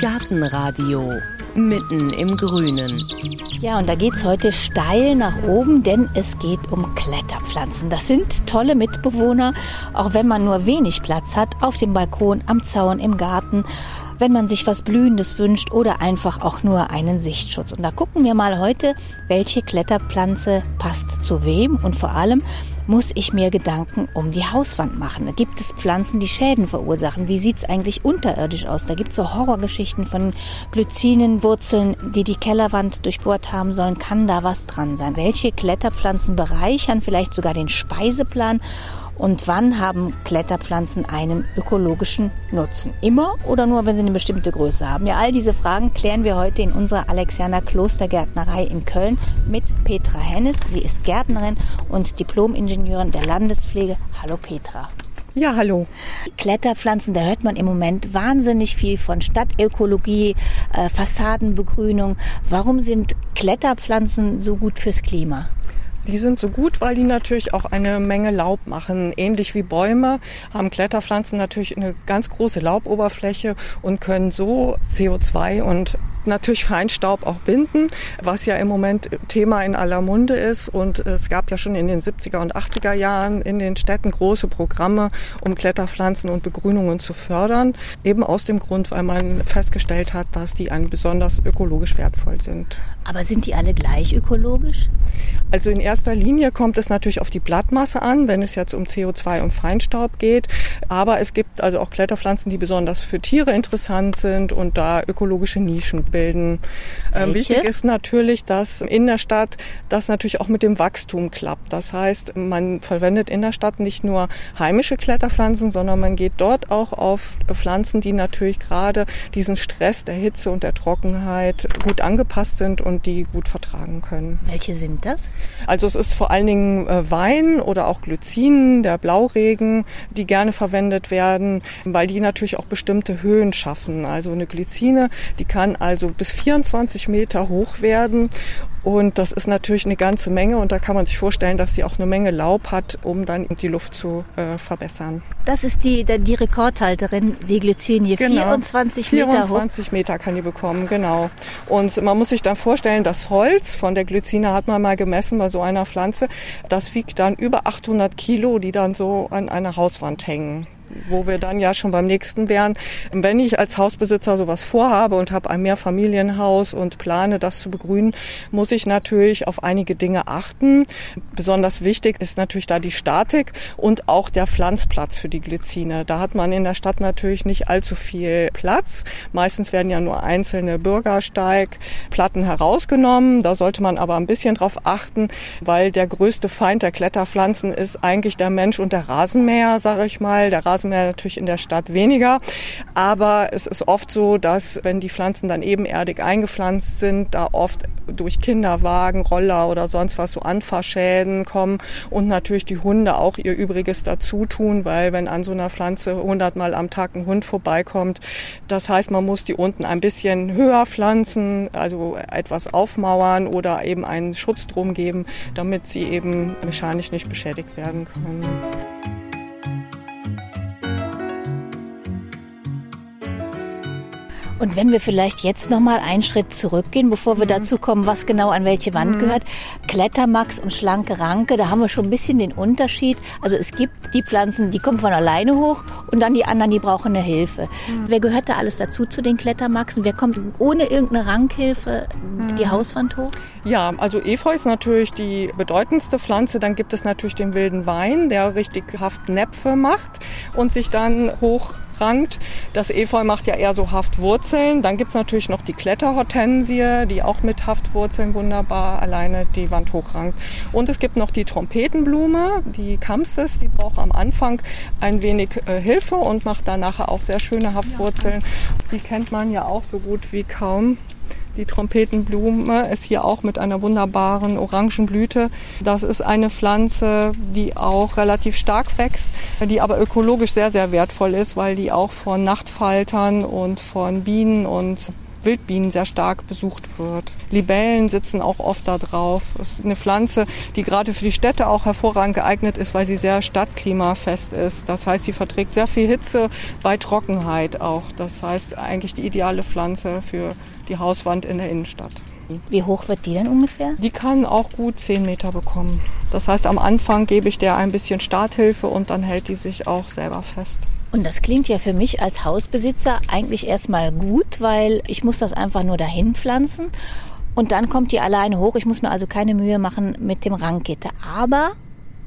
Gartenradio mitten im Grünen. Ja, und da geht es heute steil nach oben, denn es geht um Kletterpflanzen. Das sind tolle Mitbewohner, auch wenn man nur wenig Platz hat, auf dem Balkon, am Zaun, im Garten, wenn man sich was Blühendes wünscht oder einfach auch nur einen Sichtschutz. Und da gucken wir mal heute, welche Kletterpflanze passt zu wem und vor allem, muss ich mir Gedanken um die Hauswand machen. Gibt es Pflanzen, die Schäden verursachen. Wie sieht es eigentlich unterirdisch aus? Da gibt es so Horrorgeschichten von Glycinenwurzeln, die die Kellerwand durchbohrt haben sollen. Kann da was dran sein? Welche Kletterpflanzen bereichern vielleicht sogar den Speiseplan? Und wann haben Kletterpflanzen einen ökologischen Nutzen? Immer oder nur, wenn sie eine bestimmte Größe haben? Ja, all diese Fragen klären wir heute in unserer Alexianer Klostergärtnerei in Köln mit Petra Hennes. Sie ist Gärtnerin und Diplom-Ingenieurin der Landespflege. Hallo Petra. Ja, hallo. Kletterpflanzen, da hört man im Moment wahnsinnig viel von Stadtökologie, äh, Fassadenbegrünung. Warum sind Kletterpflanzen so gut fürs Klima? Die sind so gut, weil die natürlich auch eine Menge Laub machen. Ähnlich wie Bäume haben Kletterpflanzen natürlich eine ganz große Lauboberfläche und können so CO2 und natürlich Feinstaub auch binden, was ja im Moment Thema in aller Munde ist. Und es gab ja schon in den 70er und 80er Jahren in den Städten große Programme, um Kletterpflanzen und Begrünungen zu fördern. Eben aus dem Grund, weil man festgestellt hat, dass die ein besonders ökologisch wertvoll sind. Aber sind die alle gleich ökologisch? Also in erster Linie kommt es natürlich auf die Blattmasse an, wenn es jetzt um CO2 und Feinstaub geht. Aber es gibt also auch Kletterpflanzen, die besonders für Tiere interessant sind und da ökologische Nischen bilden. Ähm, wichtig ist natürlich, dass in der Stadt das natürlich auch mit dem Wachstum klappt. Das heißt, man verwendet in der Stadt nicht nur heimische Kletterpflanzen, sondern man geht dort auch auf Pflanzen, die natürlich gerade diesen Stress der Hitze und der Trockenheit gut angepasst sind und und die gut vertragen können. Welche sind das? Also es ist vor allen Dingen äh, Wein oder auch Glycinen, der Blauregen, die gerne verwendet werden, weil die natürlich auch bestimmte Höhen schaffen. Also eine Glycine, die kann also bis 24 Meter hoch werden und das ist natürlich eine ganze Menge und da kann man sich vorstellen, dass sie auch eine Menge Laub hat, um dann die Luft zu äh, verbessern. Das ist die, die Rekordhalterin, die Glycinie, genau. 24 Meter 24 hoch. Meter kann die bekommen, genau. Und man muss sich dann vorstellen, das Holz von der Glycine hat man mal gemessen bei so einer Pflanze, das wiegt dann über 800 Kilo, die dann so an einer Hauswand hängen wo wir dann ja schon beim nächsten wären. Wenn ich als Hausbesitzer sowas vorhabe und habe ein Mehrfamilienhaus und plane, das zu begrünen, muss ich natürlich auf einige Dinge achten. Besonders wichtig ist natürlich da die Statik und auch der Pflanzplatz für die Glycine. Da hat man in der Stadt natürlich nicht allzu viel Platz. Meistens werden ja nur einzelne Bürgersteigplatten herausgenommen. Da sollte man aber ein bisschen drauf achten, weil der größte Feind der Kletterpflanzen ist eigentlich der Mensch und der Rasenmäher, sage ich mal. Der Rasenmäher natürlich in der Stadt weniger. Aber es ist oft so, dass wenn die Pflanzen dann ebenerdig eingepflanzt sind, da oft durch Kinderwagen, Roller oder sonst was so Anfahrschäden kommen und natürlich die Hunde auch ihr Übriges dazu tun, weil wenn an so einer Pflanze hundertmal am Tag ein Hund vorbeikommt, das heißt, man muss die unten ein bisschen höher pflanzen, also etwas aufmauern oder eben einen Schutz drum geben, damit sie eben mechanisch nicht beschädigt werden können. Und wenn wir vielleicht jetzt noch mal einen Schritt zurückgehen, bevor wir mhm. dazu kommen, was genau an welche Wand mhm. gehört, Klettermax und schlanke Ranke, da haben wir schon ein bisschen den Unterschied. Also es gibt die Pflanzen, die kommen von alleine hoch und dann die anderen, die brauchen eine Hilfe. Mhm. Wer gehört da alles dazu zu den Klettermaxen? Wer kommt ohne irgendeine Rankhilfe die mhm. Hauswand hoch? Ja, also Efeu ist natürlich die bedeutendste Pflanze. Dann gibt es natürlich den wilden Wein, der richtig Haftnäpfe macht und sich dann hoch rankt. Das Efeu macht ja eher so Haftwurzeln. Dann gibt's natürlich noch die Kletterhortensie, die auch mit Haftwurzeln wunderbar alleine die Wand hochrankt. Und es gibt noch die Trompetenblume, die Kamsis, die braucht am Anfang ein wenig äh, Hilfe und macht dann nachher auch sehr schöne Haftwurzeln. Die kennt man ja auch so gut wie kaum. Die Trompetenblume ist hier auch mit einer wunderbaren orangen Blüte. Das ist eine Pflanze, die auch relativ stark wächst, die aber ökologisch sehr, sehr wertvoll ist, weil die auch von Nachtfaltern und von Bienen und Wildbienen sehr stark besucht wird. Libellen sitzen auch oft da drauf. Es ist eine Pflanze, die gerade für die Städte auch hervorragend geeignet ist, weil sie sehr stadtklimafest ist. Das heißt, sie verträgt sehr viel Hitze bei Trockenheit auch. Das heißt, eigentlich die ideale Pflanze für die Hauswand in der Innenstadt. Wie hoch wird die denn ungefähr? Die kann auch gut 10 Meter bekommen. Das heißt, am Anfang gebe ich der ein bisschen Starthilfe und dann hält die sich auch selber fest. Und das klingt ja für mich als Hausbesitzer eigentlich erstmal gut, weil ich muss das einfach nur dahin pflanzen und dann kommt die alleine hoch. Ich muss mir also keine Mühe machen mit dem Ranggitter. Aber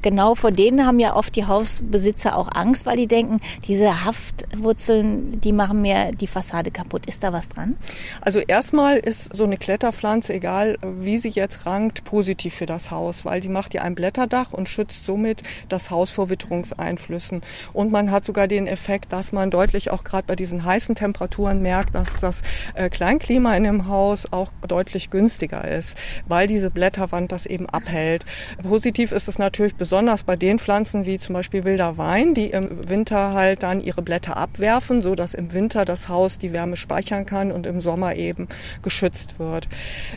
genau vor denen haben ja oft die Hausbesitzer auch Angst, weil die denken, diese Haftwurzeln, die machen mir die Fassade kaputt. Ist da was dran? Also erstmal ist so eine Kletterpflanze, egal wie sie jetzt rankt, positiv für das Haus, weil die macht ja ein Blätterdach und schützt somit das Haus vor Witterungseinflüssen. Und man hat sogar den Effekt, dass man deutlich auch gerade bei diesen heißen Temperaturen merkt, dass das äh, Kleinklima in dem Haus auch deutlich günstiger ist, weil diese Blätterwand das eben abhält. Positiv ist es natürlich besonders bei den Pflanzen wie zum Beispiel wilder Wein, die im Winter halt dann ihre Blätter abwerfen, so dass im Winter das Haus die Wärme speichern kann und im Sommer eben geschützt wird.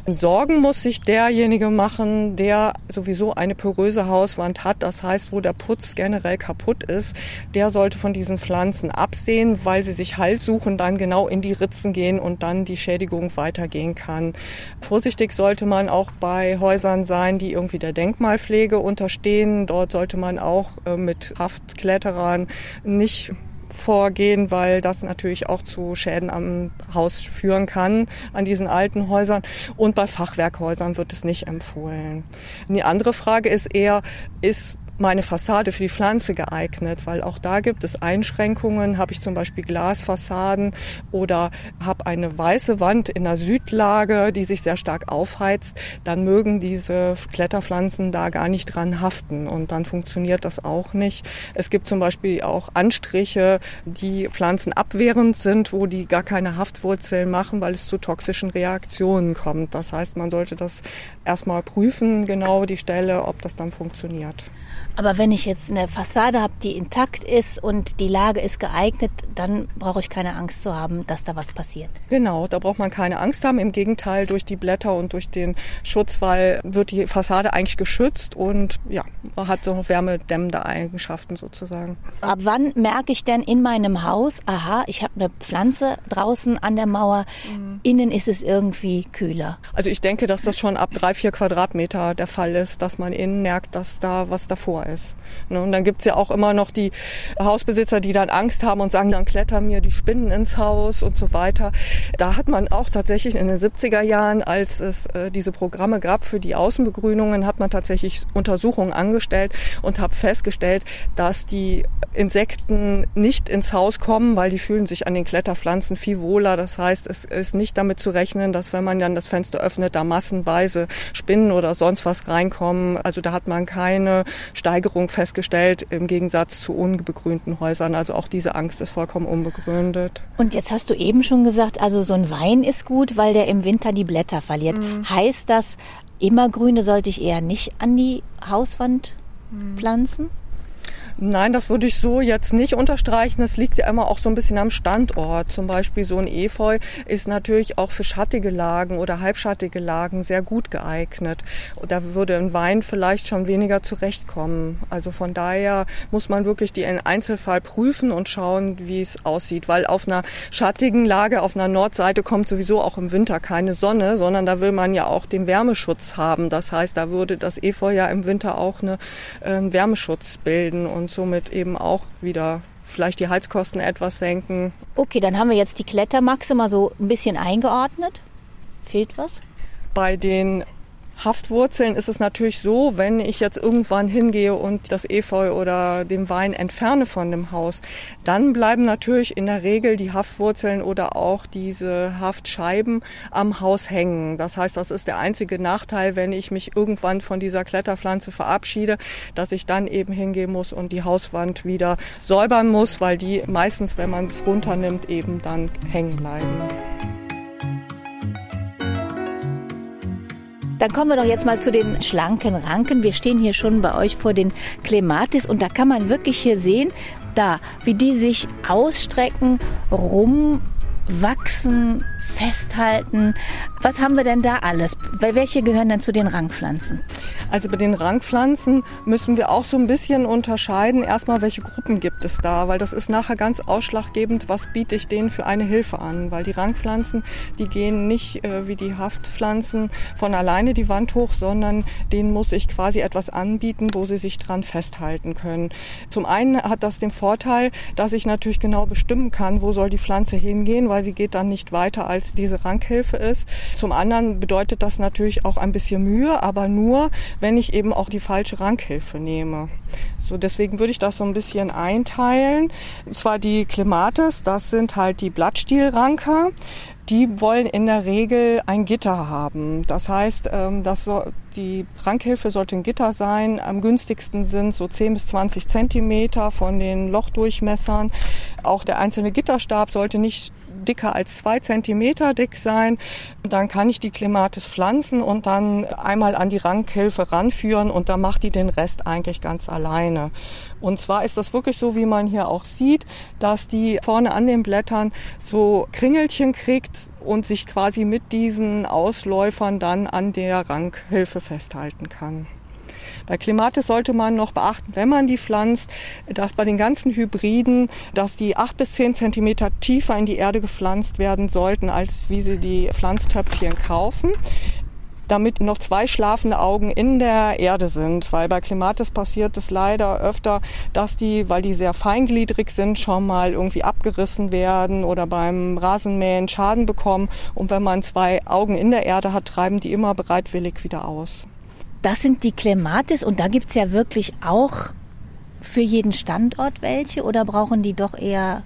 Sorgen muss sich derjenige machen, der sowieso eine poröse Hauswand hat, das heißt, wo der Putz generell kaputt ist, der sollte von diesen Pflanzen absehen, weil sie sich Halt suchen, dann genau in die Ritzen gehen und dann die Schädigung weitergehen kann. Vorsichtig sollte man auch bei Häusern sein, die irgendwie der Denkmalpflege unterstehen, Dort sollte man auch äh, mit Haftkletterern nicht vorgehen, weil das natürlich auch zu Schäden am Haus führen kann, an diesen alten Häusern. Und bei Fachwerkhäusern wird es nicht empfohlen. Die andere Frage ist eher, ist meine Fassade für die Pflanze geeignet, weil auch da gibt es Einschränkungen. Habe ich zum Beispiel Glasfassaden oder habe eine weiße Wand in der Südlage, die sich sehr stark aufheizt, dann mögen diese Kletterpflanzen da gar nicht dran haften und dann funktioniert das auch nicht. Es gibt zum Beispiel auch Anstriche, die Pflanzen abwehrend sind, wo die gar keine Haftwurzeln machen, weil es zu toxischen Reaktionen kommt. Das heißt, man sollte das erstmal prüfen, genau die Stelle, ob das dann funktioniert. Aber wenn ich jetzt eine Fassade habe, die intakt ist und die Lage ist geeignet, dann brauche ich keine Angst zu haben, dass da was passiert. Genau, da braucht man keine Angst haben. Im Gegenteil, durch die Blätter und durch den Schutzwall wird die Fassade eigentlich geschützt und ja, hat so wärmedämmende Eigenschaften sozusagen. Ab wann merke ich denn in meinem Haus, aha, ich habe eine Pflanze draußen an der Mauer, mhm. innen ist es irgendwie kühler? Also ich denke, dass das schon ab drei, vier Quadratmeter der Fall ist, dass man innen merkt, dass da was davor Mauer ist. Ne, und dann gibt's ja auch immer noch die Hausbesitzer, die dann Angst haben und sagen, dann klettern mir die Spinnen ins Haus und so weiter. Da hat man auch tatsächlich in den 70er Jahren, als es äh, diese Programme gab für die Außenbegrünungen, hat man tatsächlich Untersuchungen angestellt und hat festgestellt, dass die Insekten nicht ins Haus kommen, weil die fühlen sich an den Kletterpflanzen viel wohler. Das heißt, es ist nicht damit zu rechnen, dass wenn man dann das Fenster öffnet, da massenweise Spinnen oder sonst was reinkommen. Also da hat man keine Steigerung festgestellt im Gegensatz zu unbegrünten Häusern. Also auch diese Angst ist vollkommen unbegründet. Und jetzt hast du eben schon gesagt, also so ein Wein ist gut, weil der im Winter die Blätter verliert. Mhm. Heißt das, immergrüne sollte ich eher nicht an die Hauswand mhm. pflanzen? Nein, das würde ich so jetzt nicht unterstreichen. Es liegt ja immer auch so ein bisschen am Standort. Zum Beispiel so ein Efeu ist natürlich auch für schattige Lagen oder halbschattige Lagen sehr gut geeignet. Da würde ein Wein vielleicht schon weniger zurechtkommen. Also von daher muss man wirklich die Einzelfall prüfen und schauen, wie es aussieht. Weil auf einer schattigen Lage, auf einer Nordseite kommt sowieso auch im Winter keine Sonne, sondern da will man ja auch den Wärmeschutz haben. Das heißt, da würde das Efeu ja im Winter auch eine, äh, einen Wärmeschutz bilden und somit eben auch wieder vielleicht die Heizkosten etwas senken. Okay, dann haben wir jetzt die Klettermaxe mal so ein bisschen eingeordnet. Fehlt was? Bei den Haftwurzeln ist es natürlich so, wenn ich jetzt irgendwann hingehe und das Efeu oder den Wein entferne von dem Haus, dann bleiben natürlich in der Regel die Haftwurzeln oder auch diese Haftscheiben am Haus hängen. Das heißt, das ist der einzige Nachteil, wenn ich mich irgendwann von dieser Kletterpflanze verabschiede, dass ich dann eben hingehen muss und die Hauswand wieder säubern muss, weil die meistens, wenn man es runternimmt, eben dann hängen bleiben. Dann kommen wir doch jetzt mal zu den schlanken Ranken. Wir stehen hier schon bei euch vor den Clematis und da kann man wirklich hier sehen, da, wie die sich ausstrecken, rumwachsen, festhalten. Was haben wir denn da alles? Welche gehören denn zu den Rangpflanzen? Also bei den Rangpflanzen müssen wir auch so ein bisschen unterscheiden. Erstmal, welche Gruppen gibt es da? Weil das ist nachher ganz ausschlaggebend, was biete ich denen für eine Hilfe an? Weil die Rangpflanzen, die gehen nicht äh, wie die Haftpflanzen von alleine die Wand hoch, sondern denen muss ich quasi etwas anbieten, wo sie sich dran festhalten können. Zum einen hat das den Vorteil, dass ich natürlich genau bestimmen kann, wo soll die Pflanze hingehen, weil sie geht dann nicht weiter, als diese Ranghilfe ist. Zum anderen bedeutet das natürlich auch ein bisschen Mühe, aber nur, wenn ich eben auch die falsche Ranghilfe nehme. So, deswegen würde ich das so ein bisschen einteilen. Und zwar die Clematis, das sind halt die Blattstielranker die wollen in der Regel ein Gitter haben. Das heißt, ähm, dass die Rankhilfe sollte ein Gitter sein. Am günstigsten sind so 10 bis 20 Zentimeter von den Lochdurchmessern. Auch der einzelne Gitterstab sollte nicht dicker als zwei Zentimeter dick sein. Dann kann ich die Clematis pflanzen und dann einmal an die Rankhilfe ranführen und dann macht die den Rest eigentlich ganz alleine. Und zwar ist das wirklich so, wie man hier auch sieht, dass die vorne an den Blättern so Kringelchen kriegt und sich quasi mit diesen Ausläufern dann an der Ranghilfe festhalten kann. Bei Klimatis sollte man noch beachten, wenn man die pflanzt, dass bei den ganzen Hybriden, dass die acht bis zehn Zentimeter tiefer in die Erde gepflanzt werden sollten, als wie sie die Pflanztöpfchen kaufen damit noch zwei schlafende Augen in der Erde sind, weil bei Klimatis passiert es leider öfter, dass die, weil die sehr feingliedrig sind, schon mal irgendwie abgerissen werden oder beim Rasenmähen Schaden bekommen. Und wenn man zwei Augen in der Erde hat, treiben die immer bereitwillig wieder aus. Das sind die Clematis und da gibt es ja wirklich auch für jeden Standort welche oder brauchen die doch eher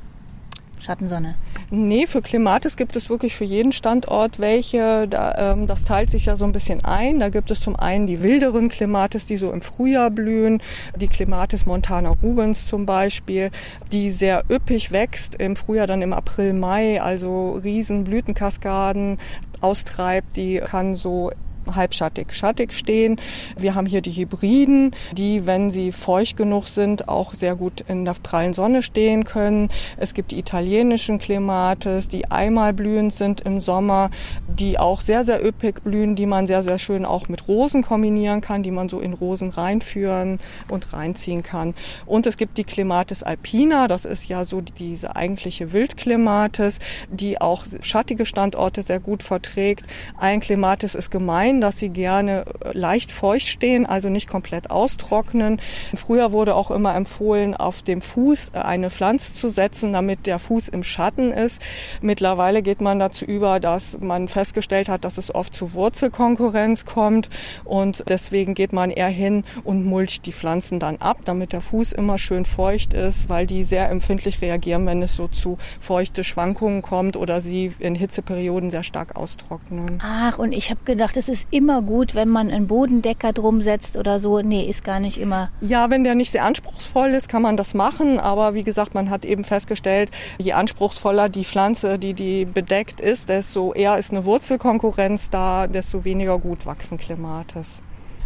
Schattensonne? Nee, für Klimatis gibt es wirklich für jeden Standort welche. Da, ähm, das teilt sich ja so ein bisschen ein. Da gibt es zum einen die wilderen Klimatis, die so im Frühjahr blühen. Die Klimatis montana rubens zum Beispiel, die sehr üppig wächst im Frühjahr, dann im April, Mai, also riesen Blütenkaskaden austreibt. Die kann so halbschattig, schattig stehen. Wir haben hier die Hybriden, die, wenn sie feucht genug sind, auch sehr gut in der prallen Sonne stehen können. Es gibt die italienischen Clematis, die einmal blühend sind im Sommer, die auch sehr, sehr üppig blühen, die man sehr, sehr schön auch mit Rosen kombinieren kann, die man so in Rosen reinführen und reinziehen kann. Und es gibt die Clematis alpina, das ist ja so diese eigentliche Wildclematis, die auch schattige Standorte sehr gut verträgt. Ein Clematis ist gemein, sein, dass sie gerne äh, leicht feucht stehen, also nicht komplett austrocknen. Früher wurde auch immer empfohlen, auf dem Fuß äh, eine Pflanze zu setzen, damit der Fuß im Schatten ist. Mittlerweile geht man dazu über, dass man festgestellt hat, dass es oft zu Wurzelkonkurrenz kommt und deswegen geht man eher hin und mulcht die Pflanzen dann ab, damit der Fuß immer schön feucht ist, weil die sehr empfindlich reagieren, wenn es so zu feuchte Schwankungen kommt oder sie in Hitzeperioden sehr stark austrocknen. Ach, und ich habe gedacht, es ist immer gut, wenn man einen Bodendecker drum setzt oder so. Nee, ist gar nicht immer. Ja, wenn der nicht sehr anspruchsvoll ist, kann man das machen. Aber wie gesagt, man hat eben festgestellt, je anspruchsvoller die Pflanze, die die bedeckt ist, desto eher ist eine Wurzelkonkurrenz da, desto weniger gut wachsen Klimates.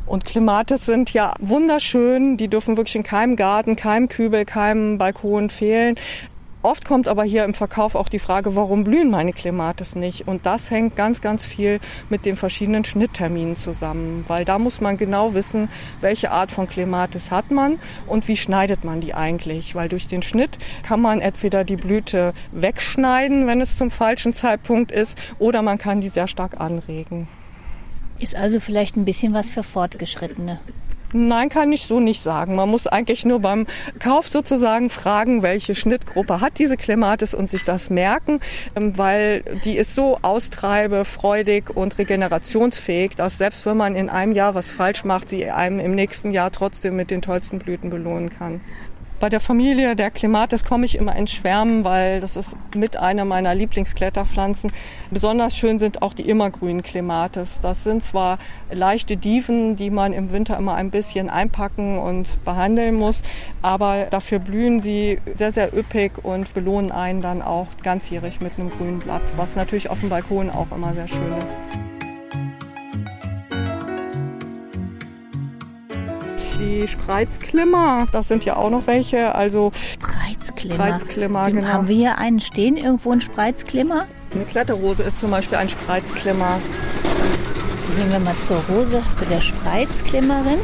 Und Klimates sind ja wunderschön. Die dürfen wirklich in keinem Garten, keinem Kübel, keinem Balkon fehlen. Oft kommt aber hier im Verkauf auch die Frage, warum blühen meine Clematis nicht? Und das hängt ganz, ganz viel mit den verschiedenen Schnittterminen zusammen, weil da muss man genau wissen, welche Art von Clematis hat man und wie schneidet man die eigentlich? Weil durch den Schnitt kann man entweder die Blüte wegschneiden, wenn es zum falschen Zeitpunkt ist, oder man kann die sehr stark anregen. Ist also vielleicht ein bisschen was für Fortgeschrittene. Nein, kann ich so nicht sagen. Man muss eigentlich nur beim Kauf sozusagen fragen, welche Schnittgruppe hat diese Clematis und sich das merken, ähm, weil die ist so austreibefreudig und regenerationsfähig, dass selbst wenn man in einem Jahr was falsch macht, sie einem im nächsten Jahr trotzdem mit den tollsten Blüten belohnen kann. Bei der Familie der Clematis komme ich immer in Schwärmen, weil das ist mit einer meiner Lieblingskletterpflanzen. Besonders schön sind auch die immergrünen Clematis. Das sind zwar leichte Dieven, die man im Winter immer ein bisschen einpacken und behandeln muss, aber dafür blühen sie sehr, sehr üppig und belohnen einen dann auch ganzjährig mit einem grünen Blatt, was natürlich auf dem Balkon auch immer sehr schön ist. Die Spreizklimmer. Das sind ja auch noch welche. Also Spreizklimmer. Spreizklimmer, genau. Haben wir hier einen stehen, irgendwo ein Spreizklimmer? Eine Kletterrose ist zum Beispiel ein Spreizklimmer. Gehen wir mal zur Rose, zu der Spreizklimmerin.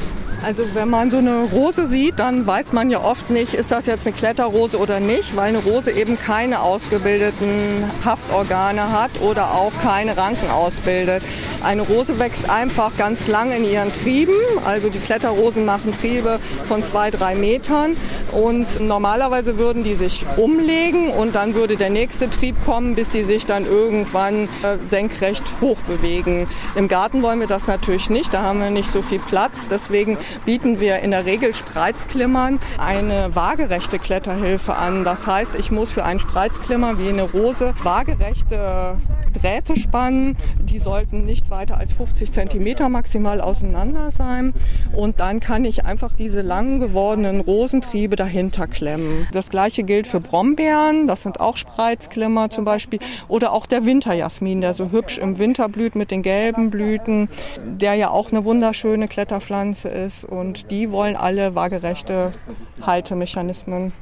Also wenn man so eine Rose sieht, dann weiß man ja oft nicht, ist das jetzt eine Kletterrose oder nicht, weil eine Rose eben keine ausgebildeten Haftorgane hat oder auch keine Ranken ausbildet. Eine Rose wächst einfach ganz lang in ihren Trieben. Also die Kletterrosen machen Triebe von zwei, drei Metern und normalerweise würden die sich umlegen und dann würde der nächste Trieb kommen, bis die sich dann irgendwann äh, senkrecht hoch bewegen. Im Garten wollen wir das natürlich nicht, da haben wir nicht so viel Platz. Deswegen bieten wir in der Regel Spreizklimmern eine waagerechte Kletterhilfe an. Das heißt, ich muss für einen Spreizklimmer wie eine Rose waagerechte Drähte spannen. Die sollten nicht weiter als 50 Zentimeter maximal auseinander sein. Und dann kann ich einfach diese lang gewordenen Rosentriebe dahinter klemmen. Das gleiche gilt für Brombeeren. Das sind auch Spreizklimmer zum Beispiel. Oder auch der Winterjasmin, der so hübsch im Winter blüht mit den gelben Blüten, der ja auch eine wunderschöne Kletterpflanze ist. Und die wollen alle waagerechte Haltemechanismen.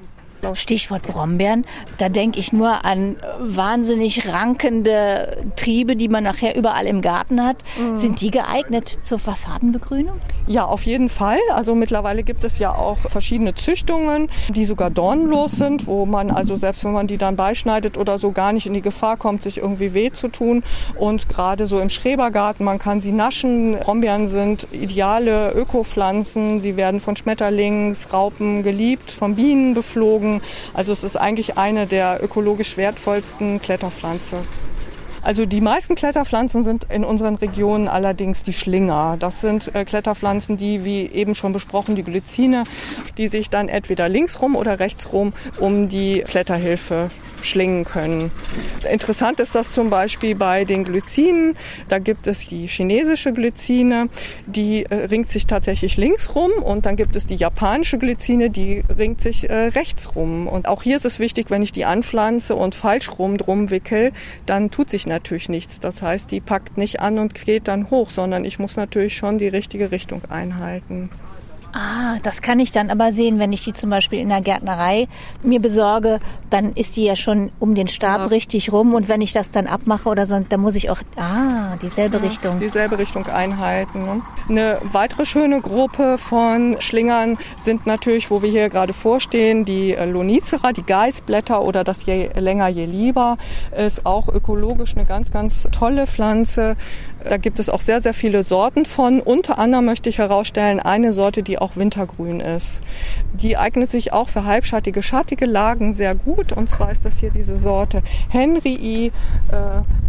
Stichwort Brombeeren. Da denke ich nur an wahnsinnig rankende Triebe, die man nachher überall im Garten hat. Mhm. Sind die geeignet zur Fassadenbegrünung? Ja, auf jeden Fall. Also mittlerweile gibt es ja auch verschiedene Züchtungen, die sogar dornlos sind, wo man also selbst wenn man die dann beischneidet oder so gar nicht in die Gefahr kommt, sich irgendwie weh zu tun. Und gerade so im Schrebergarten, man kann sie naschen. Brombeeren sind ideale Ökopflanzen. Sie werden von Schmetterlingsraupen geliebt, von Bienen beflogen. Also es ist eigentlich eine der ökologisch wertvollsten Kletterpflanzen. Also die meisten Kletterpflanzen sind in unseren Regionen allerdings die Schlinger. Das sind äh, Kletterpflanzen, die, wie eben schon besprochen, die Glycine, die sich dann entweder linksrum oder rechtsrum um die Kletterhilfe schlingen können. Interessant ist das zum Beispiel bei den Glycinen. Da gibt es die chinesische Glycine, die äh, ringt sich tatsächlich links rum und dann gibt es die japanische Glycine, die ringt sich äh, rechts rum. Und auch hier ist es wichtig, wenn ich die anpflanze und falsch rum drum wickel, dann tut sich natürlich nichts. Das heißt, die packt nicht an und geht dann hoch, sondern ich muss natürlich schon die richtige Richtung einhalten. Ah, das kann ich dann aber sehen, wenn ich die zum Beispiel in der Gärtnerei mir besorge, dann ist die ja schon um den Stab ja. richtig rum und wenn ich das dann abmache oder so, dann muss ich auch, ah, dieselbe ja, Richtung. Dieselbe Richtung einhalten. Ne? Eine weitere schöne Gruppe von Schlingern sind natürlich, wo wir hier gerade vorstehen, die Lonicera, die Geißblätter oder das je länger je lieber, ist auch ökologisch eine ganz, ganz tolle Pflanze. Da gibt es auch sehr, sehr viele Sorten von. Unter anderem möchte ich herausstellen, eine Sorte, die auch wintergrün ist. Die eignet sich auch für halbschattige, schattige Lagen sehr gut. Und zwar ist das hier diese Sorte Henryi, äh,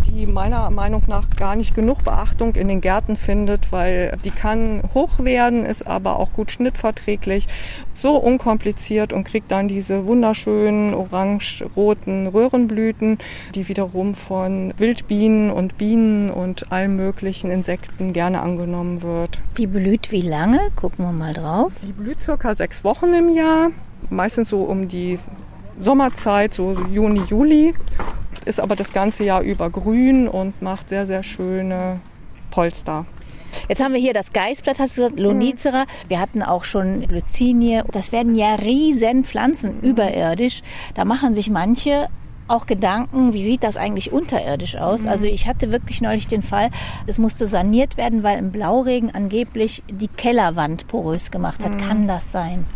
die meiner Meinung nach gar nicht genug Beachtung in den Gärten findet, weil die kann hoch werden, ist aber auch gut schnittverträglich so unkompliziert und kriegt dann diese wunderschönen orange-roten Röhrenblüten, die wiederum von Wildbienen und Bienen und allen möglichen Insekten gerne angenommen wird. Die blüht wie lange? Gucken wir mal drauf. Die blüht circa sechs Wochen im Jahr, meistens so um die Sommerzeit, so Juni, Juli, ist aber das ganze Jahr über grün und macht sehr, sehr schöne Polster. Jetzt haben wir hier das Geißblatt, hast du gesagt, Lonicera. Mhm. Wir hatten auch schon Glycinie. Das werden ja riesen Pflanzen mhm. überirdisch. Da machen sich manche auch Gedanken, wie sieht das eigentlich unterirdisch aus? Mhm. Also ich hatte wirklich neulich den Fall, es musste saniert werden, weil im Blauregen angeblich die Kellerwand porös gemacht hat. Mhm. Kann das sein?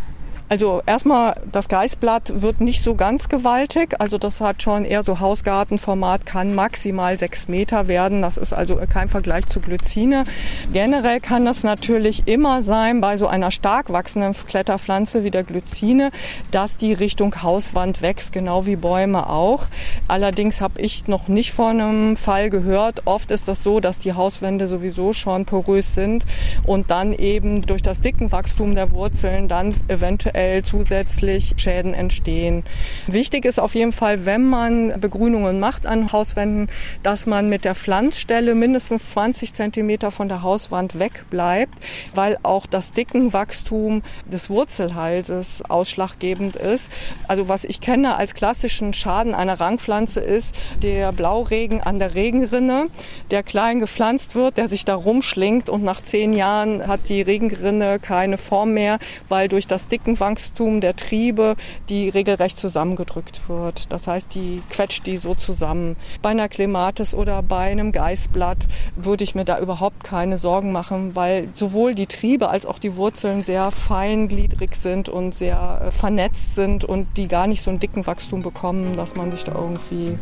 Also erstmal, das Geißblatt wird nicht so ganz gewaltig. Also das hat schon eher so Hausgartenformat, kann maximal sechs Meter werden. Das ist also kein Vergleich zu Glycine. Generell kann das natürlich immer sein bei so einer stark wachsenden Kletterpflanze wie der Glycine, dass die Richtung Hauswand wächst, genau wie Bäume auch. Allerdings habe ich noch nicht von einem Fall gehört. Oft ist das so, dass die Hauswände sowieso schon porös sind und dann eben durch das dicken Wachstum der Wurzeln dann eventuell eventuell zusätzlich Schäden entstehen. Wichtig ist auf jeden Fall, wenn man Begrünungen macht an Hauswänden, dass man mit der Pflanzstelle mindestens 20 Zentimeter von der Hauswand wegbleibt, weil auch das Dickenwachstum des Wurzelhalses ausschlaggebend ist. Also was ich kenne als klassischen Schaden einer Rangpflanze ist der Blauregen an der Regenrinne, der klein gepflanzt wird, der sich da rumschlingt und nach zehn Jahren hat die Regenrinne keine Form mehr, weil durch das Dickenwachstum Wachstum der Triebe, die regelrecht zusammengedrückt wird. Das heißt, die quetscht die so zusammen. Bei einer Clematis oder bei einem Geißblatt würde ich mir da überhaupt keine Sorgen machen, weil sowohl die Triebe als auch die Wurzeln sehr feingliedrig sind und sehr äh, vernetzt sind und die gar nicht so einen dicken Wachstum bekommen, dass man sich da irgendwie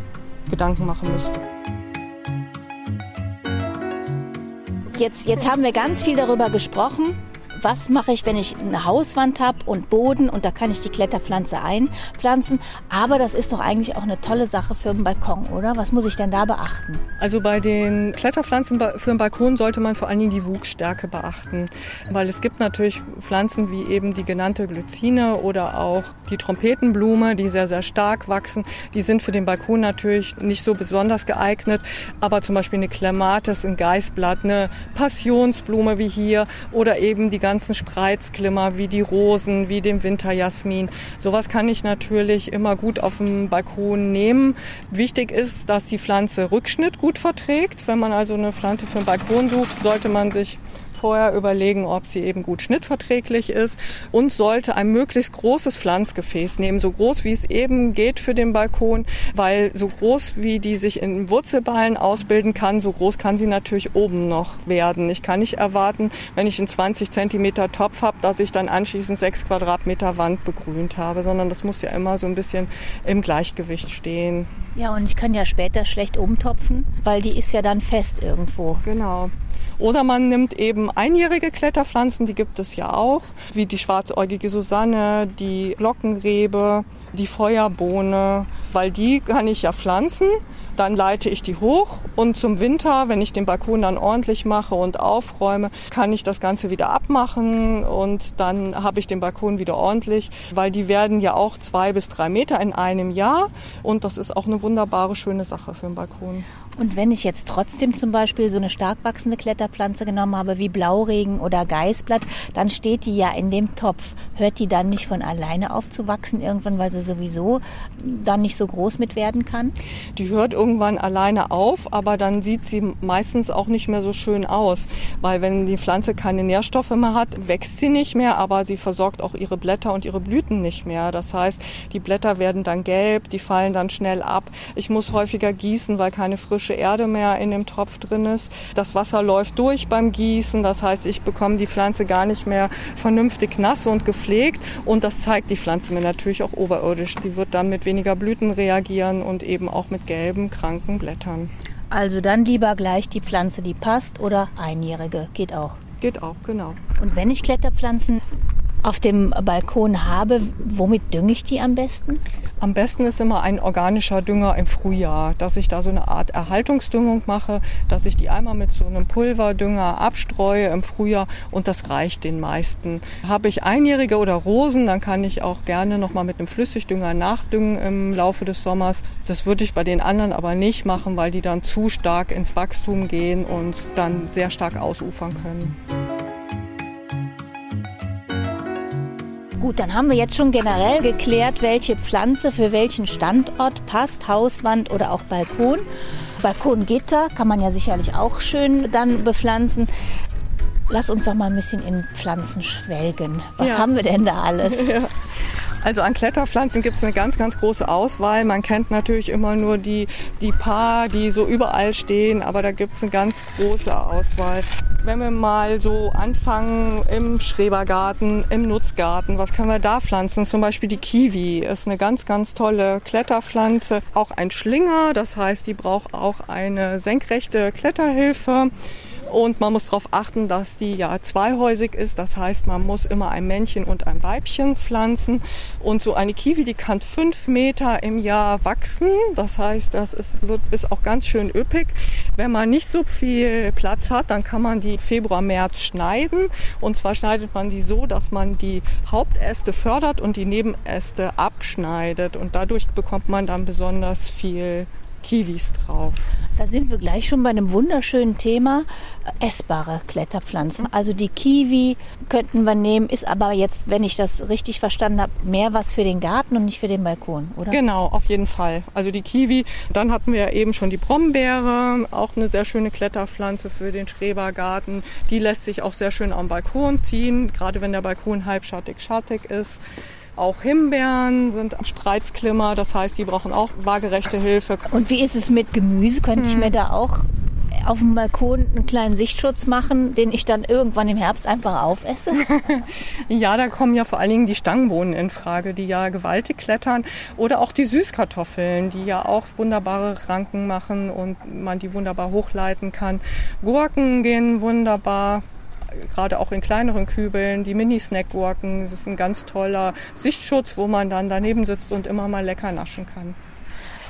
Gedanken machen müsste. Jetzt, jetzt haben wir ganz viel darüber gesprochen, was mache ich, wenn ich eine Hauswand habe und Boden und da kann ich die Kletterpflanze einpflanzen. Aber das ist doch eigentlich auch eine tolle Sache für einen Balkon, oder? Was muss ich denn da beachten? Also bei den Kletterpflanzen für einen Balkon sollte man vor allen Dingen die Wuchsstärke beachten. Weil es gibt natürlich Pflanzen wie eben die genannte Glycine oder auch die Trompetenblume, die sehr, sehr stark wachsen. Die sind für den Balkon natürlich nicht so besonders geeignet. Aber zum Beispiel eine Clematis, ein Geißblatt, eine Passionsblume wie hier oder eben die ganzen Spreizglimmer wie die Rosen, wie dem Winterjasmin. Sowas kann ich natürlich immer gut auf dem Balkon nehmen. Wichtig ist, dass die Pflanze Rückschnitt gut verträgt. Wenn man also eine Pflanze für den Balkon sucht, sollte man sich vorher überlegen, ob sie eben gut schnittverträglich ist und sollte ein möglichst großes Pflanzgefäß nehmen, so groß wie es eben geht für den Balkon, weil so groß wie die sich in Wurzelballen ausbilden kann, so groß kann sie natürlich oben noch werden. Ich kann nicht erwarten, wenn ich einen 20 Zentimeter Topf habe, dass ich dann anschließend sechs Quadratmeter Wand begrünt habe, sondern das muss ja immer so ein bisschen im Gleichgewicht stehen. Ja, und ich kann ja später schlecht umtopfen, weil die ist ja dann fest irgendwo. Genau. Oder man nimmt eben einjährige Kletterpflanzen, die gibt es ja auch, wie die schwarzäugige Susanne, die Glockenrebe, die Feuerbohne, weil die kann ich ja pflanzen dann leite ich die hoch und zum Winter, wenn ich den Balkon dann ordentlich mache und aufräume, kann ich das Ganze wieder abmachen und dann habe ich den Balkon wieder ordentlich, weil die werden ja auch zwei bis drei Meter in einem Jahr und das ist auch eine wunderbare, schöne Sache für den Balkon. Und wenn ich jetzt trotzdem zum Beispiel so eine stark wachsende Kletterpflanze genommen habe, wie Blauregen oder Geißblatt, dann steht die ja in dem Topf. Hört die dann nicht von alleine auf zu wachsen irgendwann, weil sie sowieso dann nicht so groß mit werden kann? Die hört irgendwann alleine auf, aber dann sieht sie meistens auch nicht mehr so schön aus. Weil wenn die Pflanze keine Nährstoffe mehr hat, wächst sie nicht mehr, aber sie versorgt auch ihre Blätter und ihre Blüten nicht mehr. Das heißt, die Blätter werden dann gelb, die fallen dann schnell ab. Ich muss häufiger gießen, weil keine frische frische Erde mehr in dem Topf drin ist. Das Wasser läuft durch beim Gießen, das heißt, ich bekomme die Pflanze gar nicht mehr vernünftig nass und gepflegt und das zeigt die Pflanze mir natürlich auch oberirdisch. Die wird dann mit weniger Blüten reagieren und eben auch mit gelben, kranken Blättern. Also dann lieber gleich die Pflanze, die passt oder einjährige, geht auch. Geht auch, genau. Und wenn ich Kletterpflanzen auf dem Balkon habe, womit dünge ich die am besten? Am besten ist immer ein organischer Dünger im Frühjahr, dass ich da so eine Art Erhaltungsdüngung mache, dass ich die einmal mit so einem Pulverdünger abstreue im Frühjahr und das reicht den meisten. Habe ich Einjährige oder Rosen, dann kann ich auch gerne nochmal mit einem Flüssigdünger nachdüngen im Laufe des Sommers. Das würde ich bei den anderen aber nicht machen, weil die dann zu stark ins Wachstum gehen und dann sehr stark ausufern können. Gut, dann haben wir jetzt schon generell geklärt, welche Pflanze für welchen Standort passt, Hauswand oder auch Balkon. Balkongitter kann man ja sicherlich auch schön dann bepflanzen. Lass uns doch mal ein bisschen in Pflanzen schwelgen. Was ja. haben wir denn da alles? Ja. Also an Kletterpflanzen gibt es eine ganz, ganz große Auswahl. Man kennt natürlich immer nur die, die paar, die so überall stehen, aber da gibt es eine ganz große Auswahl. Wenn wir mal so anfangen im Schrebergarten, im Nutzgarten, was können wir da pflanzen? Zum Beispiel die Kiwi ist eine ganz, ganz tolle Kletterpflanze. Auch ein Schlinger, das heißt, die braucht auch eine senkrechte Kletterhilfe. Und man muss darauf achten, dass die ja zweihäusig ist. Das heißt, man muss immer ein Männchen und ein Weibchen pflanzen. Und so eine Kiwi, die kann fünf Meter im Jahr wachsen. Das heißt, das ist, wird, ist auch ganz schön üppig. Wenn man nicht so viel Platz hat, dann kann man die Februar, März schneiden. Und zwar schneidet man die so, dass man die Hauptäste fördert und die Nebenäste abschneidet. Und dadurch bekommt man dann besonders viel Kiwis drauf. Da sind wir gleich schon bei einem wunderschönen Thema, äh, essbare Kletterpflanzen. Mhm. Also die Kiwi könnten wir nehmen, ist aber jetzt, wenn ich das richtig verstanden habe, mehr was für den Garten und nicht für den Balkon, oder? Genau, auf jeden Fall. Also die Kiwi, dann hatten wir ja eben schon die Brombeere, auch eine sehr schöne Kletterpflanze für den Schrebergarten. Die lässt sich auch sehr schön am Balkon ziehen, gerade wenn der Balkon halbschattig schattig ist. Auch Himbeeren sind Spreizklimmer, das heißt, die brauchen auch waagerechte Hilfe. Und wie ist es mit Gemüse? Könnte hm. ich mir da auch auf dem Balkon einen kleinen Sichtschutz machen, den ich dann irgendwann im Herbst einfach aufesse? ja, da kommen ja vor allen Dingen die Stangenbohnen in Frage, die ja gewaltig klettern. Oder auch die Süßkartoffeln, die ja auch wunderbare Ranken machen und man die wunderbar hochleiten kann. Gurken gehen wunderbar gerade auch in kleineren Kübeln, die Mini-Snack-Gurken. Das ist ein ganz toller Sichtschutz, wo man dann daneben sitzt und immer mal lecker naschen kann.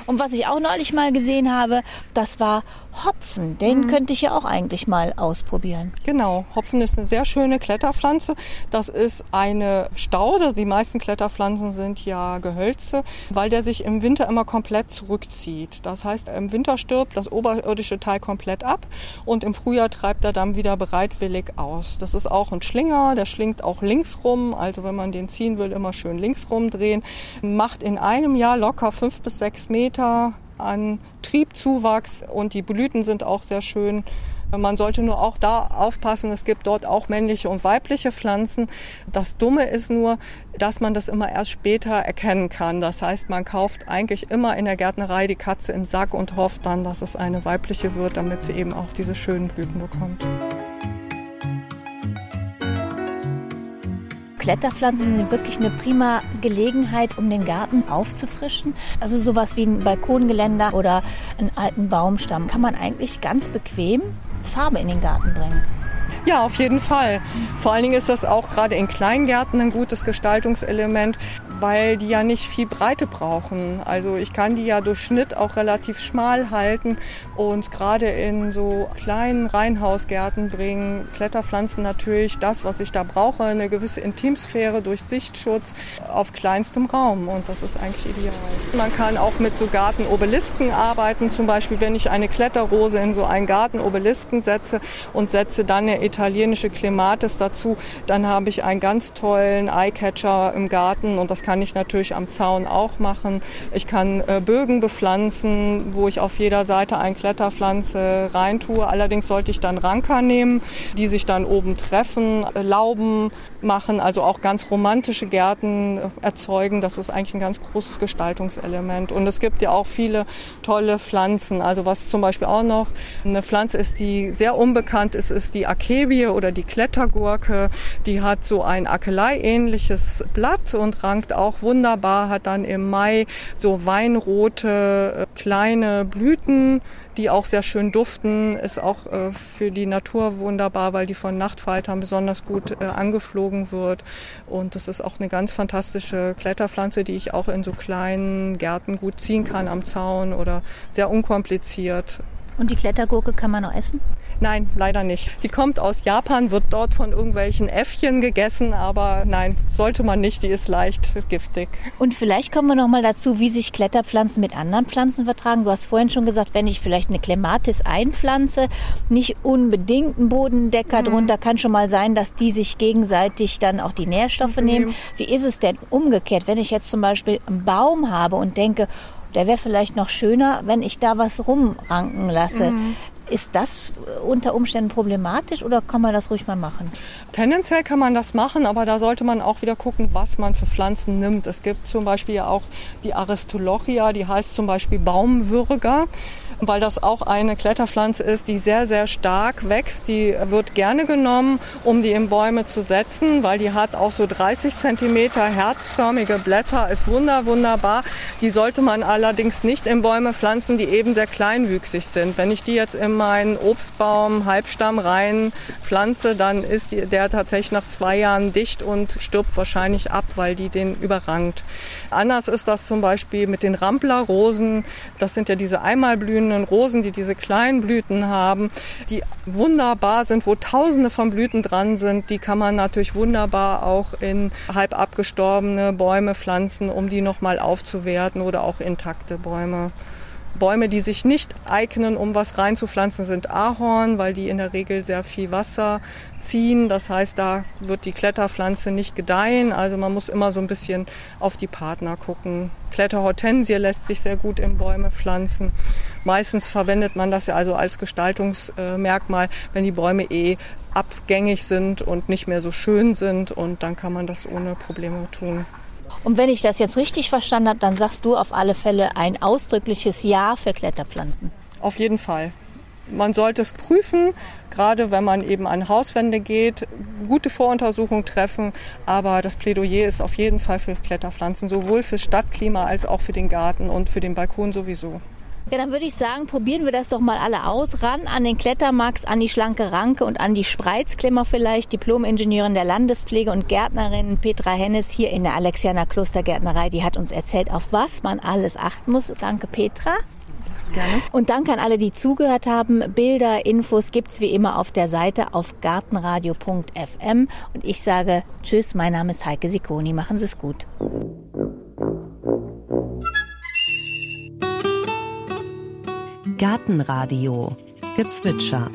Und was ich auch neulich mal gesehen habe, das war Hopfen. Den mhm. könnte ich ja auch eigentlich mal ausprobieren. Genau, Hopfen ist eine sehr schöne Kletterpflanze. Das ist eine Staude. Die meisten Kletterpflanzen sind ja Gehölze, weil der sich im Winter immer komplett zurückzieht. Das heißt, im Winter stirbt das oberirdische Teil komplett ab und im Frühjahr treibt er dann wieder bereitwillig aus. Das ist auch ein Schlinger, der schlingt auch links rum. Also wenn man den ziehen will, immer schön links rumdrehen. Macht in einem Jahr locker fünf bis sechs Meter an Triebzuwachs und die Blüten sind auch sehr schön. Man sollte nur auch da aufpassen, es gibt dort auch männliche und weibliche Pflanzen. Das Dumme ist nur, dass man das immer erst später erkennen kann. Das heißt, man kauft eigentlich immer in der Gärtnerei die Katze im Sack und hofft dann, dass es eine weibliche wird, damit sie eben auch diese schönen Blüten bekommt. Kletterpflanzen sind wirklich eine prima Gelegenheit, um den Garten aufzufrischen. Also sowas wie ein Balkongeländer oder einen alten Baumstamm kann man eigentlich ganz bequem Farbe in den Garten bringen. Ja, auf jeden Fall. Vor allen Dingen ist das auch gerade in Kleingärten ein gutes Gestaltungselement, weil die ja nicht viel Breite brauchen. Also ich kann die ja durch Schnitt auch relativ schmal halten und gerade in so kleinen Reihenhausgärten bringen Kletterpflanzen natürlich das, was ich da brauche, eine gewisse Intimsphäre durch Sichtschutz auf kleinstem Raum und das ist eigentlich ideal. Man kann auch mit so Gartenobelisken arbeiten, zum Beispiel wenn ich eine Kletterrose in so einen Gartenobelisken setze und setze dann eine italienische Clematis dazu, dann habe ich einen ganz tollen Eyecatcher im Garten und das kann ich natürlich am Zaun auch machen. Ich kann äh, Bögen bepflanzen, wo ich auf jeder Seite eine Kletterpflanze reintue. Allerdings sollte ich dann Ranker nehmen, die sich dann oben treffen, äh, Lauben machen, also auch ganz romantische Gärten erzeugen. Das ist eigentlich ein ganz großes Gestaltungselement. Und es gibt ja auch viele tolle Pflanzen. Also was zum Beispiel auch noch eine Pflanze ist, die sehr unbekannt ist, ist die Akebie oder die Klettergurke. Die hat so ein Akelei-ähnliches Blatt und rankt auch wunderbar, hat dann im Mai so weinrote äh, kleine Blüten, die auch sehr schön duften, ist auch äh, für die Natur wunderbar, weil die von Nachtfaltern besonders gut äh, angeflogen wird. Und das ist auch eine ganz fantastische Kletterpflanze, die ich auch in so kleinen Gärten gut ziehen kann am Zaun oder sehr unkompliziert. Und die Klettergurke kann man noch essen? Nein, leider nicht. Die kommt aus Japan, wird dort von irgendwelchen Äffchen gegessen, aber nein, sollte man nicht, die ist leicht giftig. Und vielleicht kommen wir noch mal dazu, wie sich Kletterpflanzen mit anderen Pflanzen vertragen. Du hast vorhin schon gesagt, wenn ich vielleicht eine Clematis einpflanze, nicht unbedingt einen Bodendecker mhm. drunter, kann schon mal sein, dass die sich gegenseitig dann auch die Nährstoffe mhm. nehmen. Wie ist es denn umgekehrt, wenn ich jetzt zum Beispiel einen Baum habe und denke, der wäre vielleicht noch schöner, wenn ich da was rumranken lasse. Mhm. Ist das unter Umständen problematisch oder kann man das ruhig mal machen? Tendenziell kann man das machen, aber da sollte man auch wieder gucken, was man für Pflanzen nimmt. Es gibt zum Beispiel auch die Aristolochia, die heißt zum Beispiel Baumwürger weil das auch eine Kletterpflanze ist, die sehr, sehr stark wächst. Die wird gerne genommen, um die in Bäume zu setzen, weil die hat auch so 30 Zentimeter herzförmige Blätter, ist wunder, wunderbar. Die sollte man allerdings nicht in Bäume pflanzen, die eben sehr kleinwüchsig sind. Wenn ich die jetzt in meinen Obstbaum Halbstamm rein pflanze, dann ist die, der tatsächlich nach zwei Jahren dicht und stirbt wahrscheinlich ab, weil die den überrangt. Anders ist das zum Beispiel mit den Ramplerrosen. Das sind ja diese Einmalblühen blühenden Rosen, die diese kleinen Blüten haben, die wunderbar sind, wo tausende von Blüten dran sind, die kann man natürlich wunderbar auch in halb abgestorbene Bäume pflanzen, um die nochmal aufzuwerten oder auch intakte Bäume Bäume, die sich nicht eignen, um was reinzupflanzen, sind Ahorn, weil die in der Regel sehr viel Wasser ziehen. Das heißt, da wird die Kletterpflanze nicht gedeihen. Also man muss immer so ein bisschen auf die Partner gucken. Kletterhortensie lässt sich sehr gut in Bäume pflanzen. Meistens verwendet man das ja also als Gestaltungsmerkmal, wenn die Bäume eh abgängig sind und nicht mehr so schön sind. Und dann kann man das ohne Probleme tun. Und wenn ich das jetzt richtig verstanden habe, dann sagst du auf alle Fälle ein ausdrückliches Ja für Kletterpflanzen. Auf jeden Fall. Man sollte es prüfen, gerade wenn man eben an Hauswände geht, gute Voruntersuchungen treffen. Aber das Plädoyer ist auf jeden Fall für Kletterpflanzen, sowohl fürs Stadtklima als auch für den Garten und für den Balkon sowieso. Ja, dann würde ich sagen, probieren wir das doch mal alle aus. Ran an den Klettermax, an die schlanke Ranke und an die Spreizklemmer vielleicht. Diplom-Ingenieurin der Landespflege und Gärtnerin Petra Hennes hier in der Alexianer Klostergärtnerei. Die hat uns erzählt, auf was man alles achten muss. Danke, Petra. Gerne. Und danke an alle, die zugehört haben. Bilder, Infos gibt's wie immer auf der Seite auf gartenradio.fm. Und ich sage Tschüss, mein Name ist Heike Sikoni. Machen Sie es gut. Gartenradio Gezwitscher.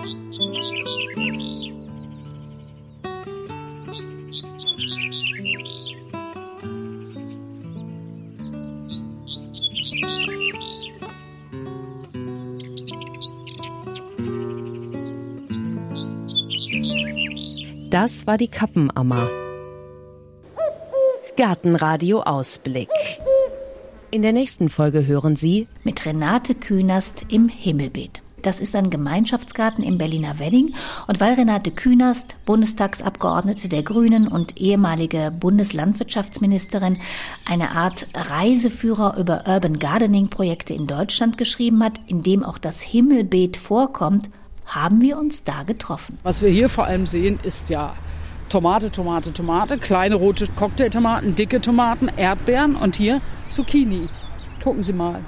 Das war die Kappenammer. Gartenradio Ausblick. In der nächsten Folge hören Sie Mit Renate Künast im Himmelbeet. Das ist ein Gemeinschaftsgarten im Berliner Wedding. Und weil Renate Künast, Bundestagsabgeordnete der Grünen und ehemalige Bundeslandwirtschaftsministerin, eine Art Reiseführer über Urban Gardening Projekte in Deutschland geschrieben hat, in dem auch das Himmelbeet vorkommt, haben wir uns da getroffen. Was wir hier vor allem sehen, ist ja Tomate, Tomate, Tomate, kleine rote Cocktailtomaten, dicke Tomaten, Erdbeeren und hier Zucchini. Gucken Sie mal.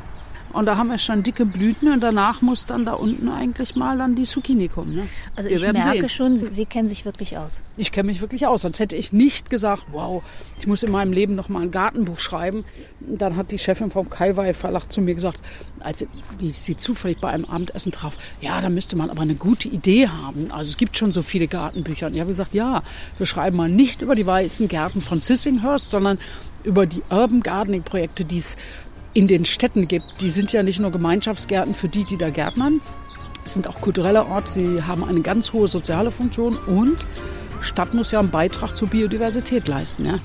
Und da haben wir schon dicke Blüten und danach muss dann da unten eigentlich mal dann die Zucchini kommen. Ne? Also Wir ich merke sehen. schon, Sie, Sie kennen sich wirklich aus. Ich kenne mich wirklich aus, sonst hätte ich nicht gesagt, wow, ich muss in meinem Leben noch mal ein Gartenbuch schreiben. Dann hat die Chefin vom Kaiwei Verlag zu mir gesagt, als sie- die sie zufällig bei einem Abendessen traf, ja, da müsste man aber eine gute Idee haben. Also es gibt schon so viele Gartenbücher. Und ich habe gesagt, ja, wir schreiben mal nicht über die weißen Gärten von Sissinghurst, sondern über die Urban Gardening Projekte, die es in den Städten gibt. Die sind ja nicht nur Gemeinschaftsgärten für die, die da gärtnern, es sind auch kulturelle Orte, sie haben eine ganz hohe soziale Funktion und Stadt muss ja einen Beitrag zur Biodiversität leisten. Ja?